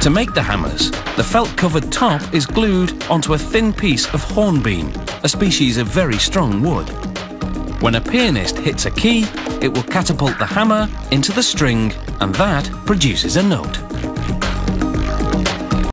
To make the hammers, the felt-covered top is glued onto a thin piece of hornbeam, a species of very strong wood. When a pianist hits a key, it will catapult the hammer into the string and that produces a note.